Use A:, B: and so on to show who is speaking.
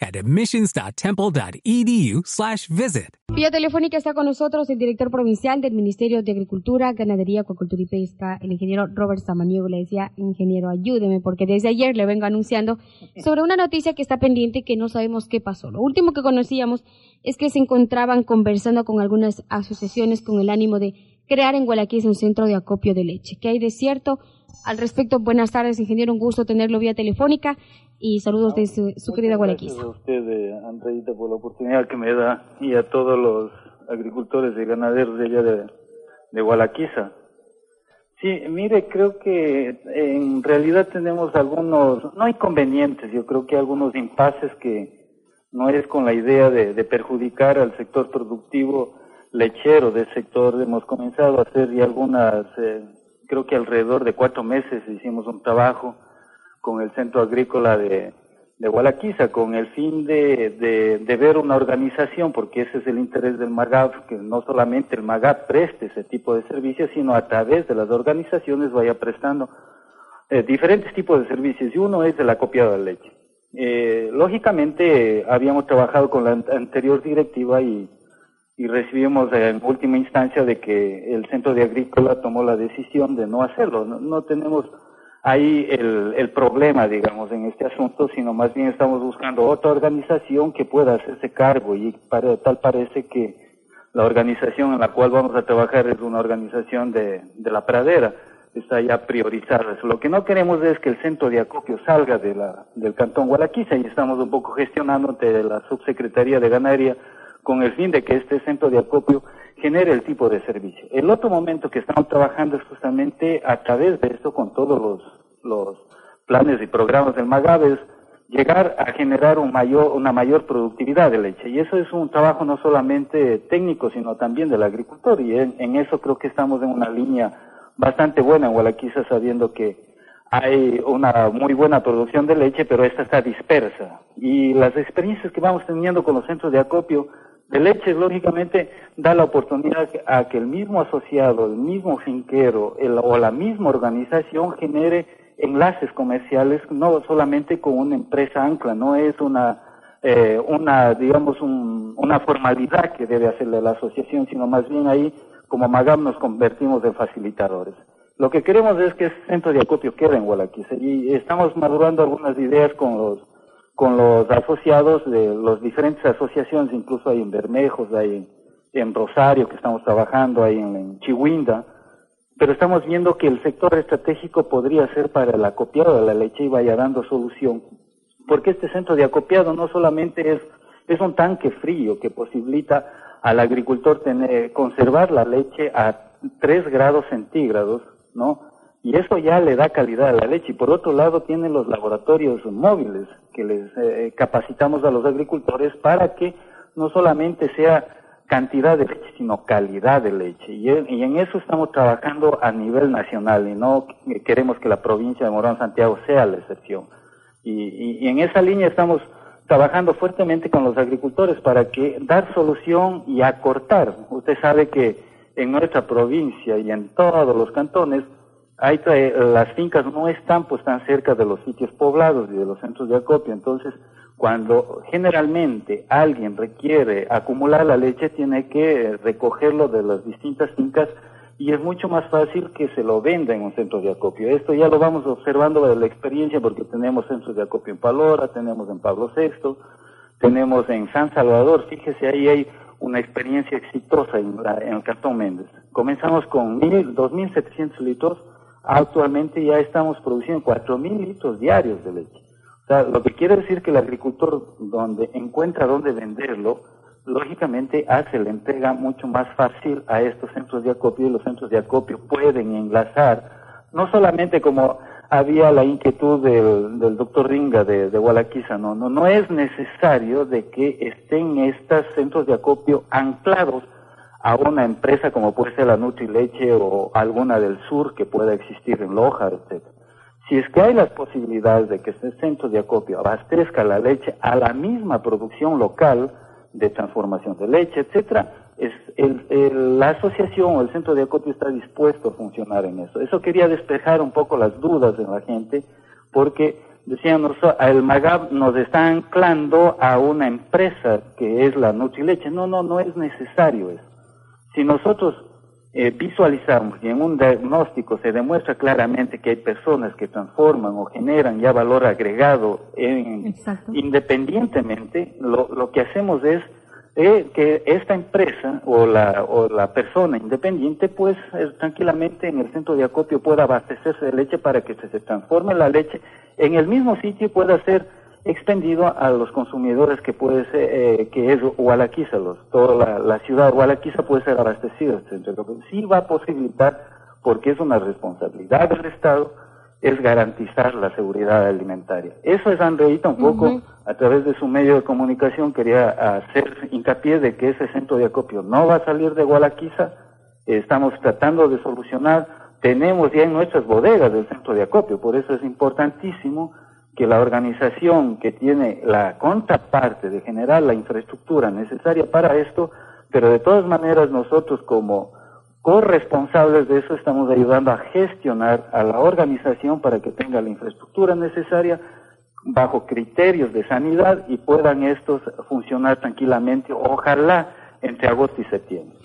A: at admissions.temple.edu/visit.
B: Vía telefónica está con nosotros el director provincial del Ministerio de Agricultura, Ganadería, Acuacultura y Pesca, el ingeniero Robert Samaniego. Le decía, ingeniero, ayúdeme, porque desde ayer le vengo anunciando sobre una noticia que está pendiente que no sabemos qué pasó. Lo último que conocíamos es que se encontraban conversando con algunas asociaciones con el ánimo de crear en Gualaquís un centro de acopio de leche. ¿Qué hay de cierto? Al respecto, buenas tardes, ingeniero. Un gusto tenerlo vía telefónica y saludos de su, querida Gualaquiza.
C: Gracias a usted, eh, Andreita, por la oportunidad que me da y a todos los agricultores y ganaderos de allá de, de Gualaquiza. Sí, mire, creo que en realidad tenemos algunos, no inconvenientes, yo creo que algunos impases que no es con la idea de, de perjudicar al sector productivo lechero del sector. Hemos comenzado a hacer ya algunas, eh, creo que alrededor de cuatro meses hicimos un trabajo con el Centro Agrícola de, de Gualaquiza con el fin de, de, de, ver una organización, porque ese es el interés del MAGAP, que no solamente el MAGAP preste ese tipo de servicios, sino a través de las organizaciones vaya prestando eh, diferentes tipos de servicios, y uno es el acopiado de leche. Eh, lógicamente, habíamos trabajado con la anterior directiva y, y recibimos en última instancia de que el Centro de Agrícola tomó la decisión de no hacerlo. No, no tenemos ahí el, el, problema, digamos, en este asunto, sino más bien estamos buscando otra organización que pueda hacerse cargo y para, tal parece que la organización en la cual vamos a trabajar es una organización de, de la pradera, está ya priorizada. Lo que no queremos es que el centro de acopio salga de la, del cantón Gualaquiza y estamos un poco gestionando ante la subsecretaría de ganadería con el fin de que este centro de acopio genere el tipo de servicio. El otro momento que estamos trabajando es justamente a través de esto con todos los, los planes y programas del MAGAB es llegar a generar un mayor, una mayor productividad de leche. Y eso es un trabajo no solamente técnico, sino también del agricultor. Y en, en eso creo que estamos en una línea bastante buena en Gualaquiza, sabiendo que hay una muy buena producción de leche, pero esta está dispersa. Y las experiencias que vamos teniendo con los centros de acopio de leche, lógicamente, da la oportunidad a que el mismo asociado, el mismo finquero el, o la misma organización genere enlaces comerciales, no solamente con una empresa ancla, no es una, eh, una digamos, un, una formalidad que debe hacerle la asociación, sino más bien ahí, como Magam, nos convertimos en facilitadores. Lo que queremos es que ese centro de acopio quede en Gualaquiza y estamos madurando algunas ideas con los con los asociados de las diferentes asociaciones, incluso hay en Bermejos, hay en Rosario que estamos trabajando, hay en, en Chihuinda, pero estamos viendo que el sector estratégico podría ser para el acopiado de la leche y vaya dando solución, porque este centro de acopiado no solamente es, es un tanque frío que posibilita al agricultor tener, conservar la leche a 3 grados centígrados, ¿no? Y eso ya le da calidad a la leche. Y por otro lado tienen los laboratorios móviles que les eh, capacitamos a los agricultores para que no solamente sea cantidad de leche, sino calidad de leche. Y, y, en eso estamos trabajando a nivel nacional y no queremos que la provincia de Morón Santiago sea la excepción. Y, y, y en esa línea estamos trabajando fuertemente con los agricultores para que dar solución y acortar. Usted sabe que en nuestra provincia y en todos los cantones hay, las fincas no están pues tan cerca de los sitios poblados y de los centros de acopio, entonces cuando generalmente alguien requiere acumular la leche tiene que recogerlo de las distintas fincas y es mucho más fácil que se lo venda en un centro de acopio. Esto ya lo vamos observando de la experiencia porque tenemos centros de acopio en Palora, tenemos en Pablo VI, tenemos en San Salvador, fíjese ahí hay una experiencia exitosa en, en el Cantón Méndez. Comenzamos con mil, dos mil setecientos litros Actualmente ya estamos produciendo 4.000 litros diarios de leche. O sea, lo que quiere decir que el agricultor donde encuentra dónde venderlo, lógicamente hace la entrega mucho más fácil a estos centros de acopio y los centros de acopio pueden enlazar, no solamente como había la inquietud del, del doctor Ringa de, de no, no, no es necesario de que estén estos centros de acopio anclados a una empresa como puede ser la Nutrileche o alguna del sur que pueda existir en Loja, etc. Si es que hay las posibilidades de que este centro de acopio abastezca la leche a la misma producción local, de transformación de leche, etcétera, es la asociación o el centro de acopio está dispuesto a funcionar en eso. Eso quería despejar un poco las dudas en la gente, porque decíamos, el MAGAB nos está anclando a una empresa que es la Nutrileche. No, no, no es necesario eso. Si nosotros eh, visualizamos y en un diagnóstico se demuestra claramente que hay personas que transforman o generan ya valor agregado en, independientemente, lo, lo que hacemos es eh, que esta empresa o la, o la persona independiente pues eh, tranquilamente en el centro de acopio pueda abastecerse de leche para que se, se transforme la leche en el mismo sitio y pueda ser expendido a los consumidores que puede ser, eh, que es Hualaquiza, toda la, la, ciudad de Hualaquiza puede ser abastecida. Sí va a posibilitar, porque es una responsabilidad del Estado, es garantizar la seguridad alimentaria. Eso es Andreita un poco, a través de su medio de comunicación, quería hacer hincapié de que ese centro de acopio no va a salir de Gualaquiza, estamos tratando de solucionar, tenemos ya en nuestras bodegas el centro de acopio, por eso es importantísimo que la organización que tiene la contraparte de generar la infraestructura necesaria para esto, pero de todas maneras nosotros como corresponsables de eso estamos ayudando a gestionar a la organización para que tenga la infraestructura necesaria bajo criterios de sanidad y puedan estos funcionar tranquilamente, ojalá entre agosto y septiembre.